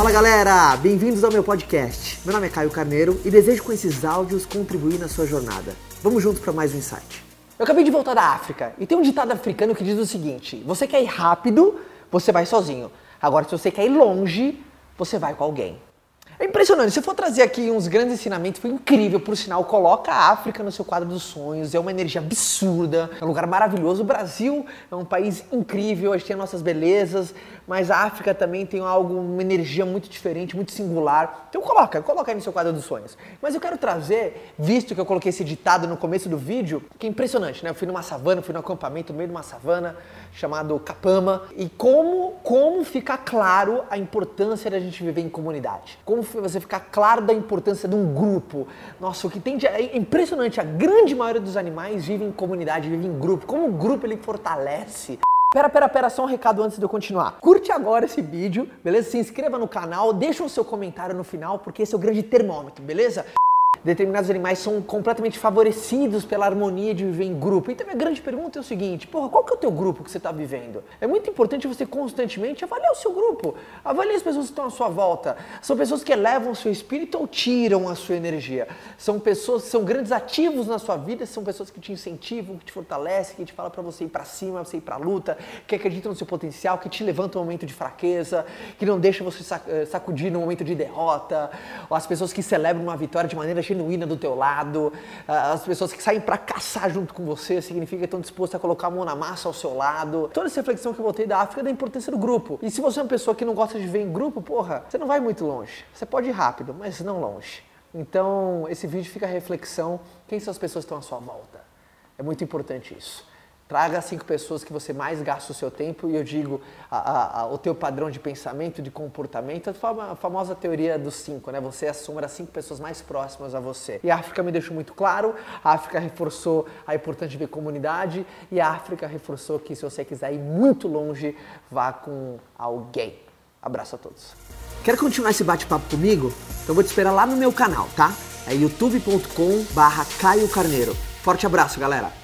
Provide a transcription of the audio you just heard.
Fala galera, bem-vindos ao meu podcast. Meu nome é Caio Carneiro e desejo com esses áudios contribuir na sua jornada. Vamos juntos para mais um insight. Eu acabei de voltar da África e tem um ditado africano que diz o seguinte: você quer ir rápido, você vai sozinho. Agora, se você quer ir longe, você vai com alguém. É impressionante. Se eu for trazer aqui uns grandes ensinamentos, foi incrível, por sinal. Coloca a África no seu quadro dos sonhos. É uma energia absurda. É um lugar maravilhoso. O Brasil é um país incrível. A gente tem nossas belezas. Mas a África também tem algo, uma energia muito diferente, muito singular. Então coloca, coloca aí no seu quadro dos sonhos. Mas eu quero trazer, visto que eu coloquei esse ditado no começo do vídeo, que é impressionante, né? Eu fui numa savana, fui num acampamento no meio de uma savana chamado Capama. E como, como ficar claro a importância da gente viver em comunidade. Como você ficar claro da importância de um grupo. Nossa, o que tem de é impressionante, a grande maioria dos animais vive em comunidade, vive em grupo. Como o grupo ele fortalece Pera, pera, pera, só um recado antes de eu continuar. Curte agora esse vídeo, beleza? Se inscreva no canal, deixa o seu comentário no final, porque esse é o grande termômetro, beleza? Determinados animais são completamente favorecidos pela harmonia de viver em grupo. Então a grande pergunta é o seguinte, porra, qual que é o teu grupo que você está vivendo? É muito importante você constantemente avaliar o seu grupo, avaliar as pessoas que estão à sua volta. São pessoas que elevam o seu espírito ou tiram a sua energia? São pessoas que são grandes ativos na sua vida, são pessoas que te incentivam, que te fortalecem, que te falam para você ir para cima, você ir para a luta, que acreditam no seu potencial, que te levantam no momento de fraqueza, que não deixam você eh, sacudir no momento de derrota, ou as pessoas que celebram uma vitória de maneira genuína do teu lado, ah, as pessoas que saem para caçar junto com você, significa que estão dispostas a colocar a mão na massa ao seu lado. Toda essa reflexão que eu botei da África é da importância do grupo. E se você é uma pessoa que não gosta de ver em grupo, porra, você não vai muito longe. Você pode ir rápido, mas não longe. Então, esse vídeo fica a reflexão, quem são as pessoas que estão à sua volta? É muito importante isso. Traga cinco pessoas que você mais gasta o seu tempo e eu digo a, a, a, o teu padrão de pensamento, de comportamento, a famosa teoria dos cinco, né? Você assuma as cinco pessoas mais próximas a você. E a África me deixou muito claro, a África reforçou a importância de ver comunidade e a África reforçou que se você quiser ir muito longe, vá com alguém. Abraço a todos. Quer continuar esse bate-papo comigo? Então vou te esperar lá no meu canal, tá? É youtube.com barra Caio Carneiro. Forte abraço, galera!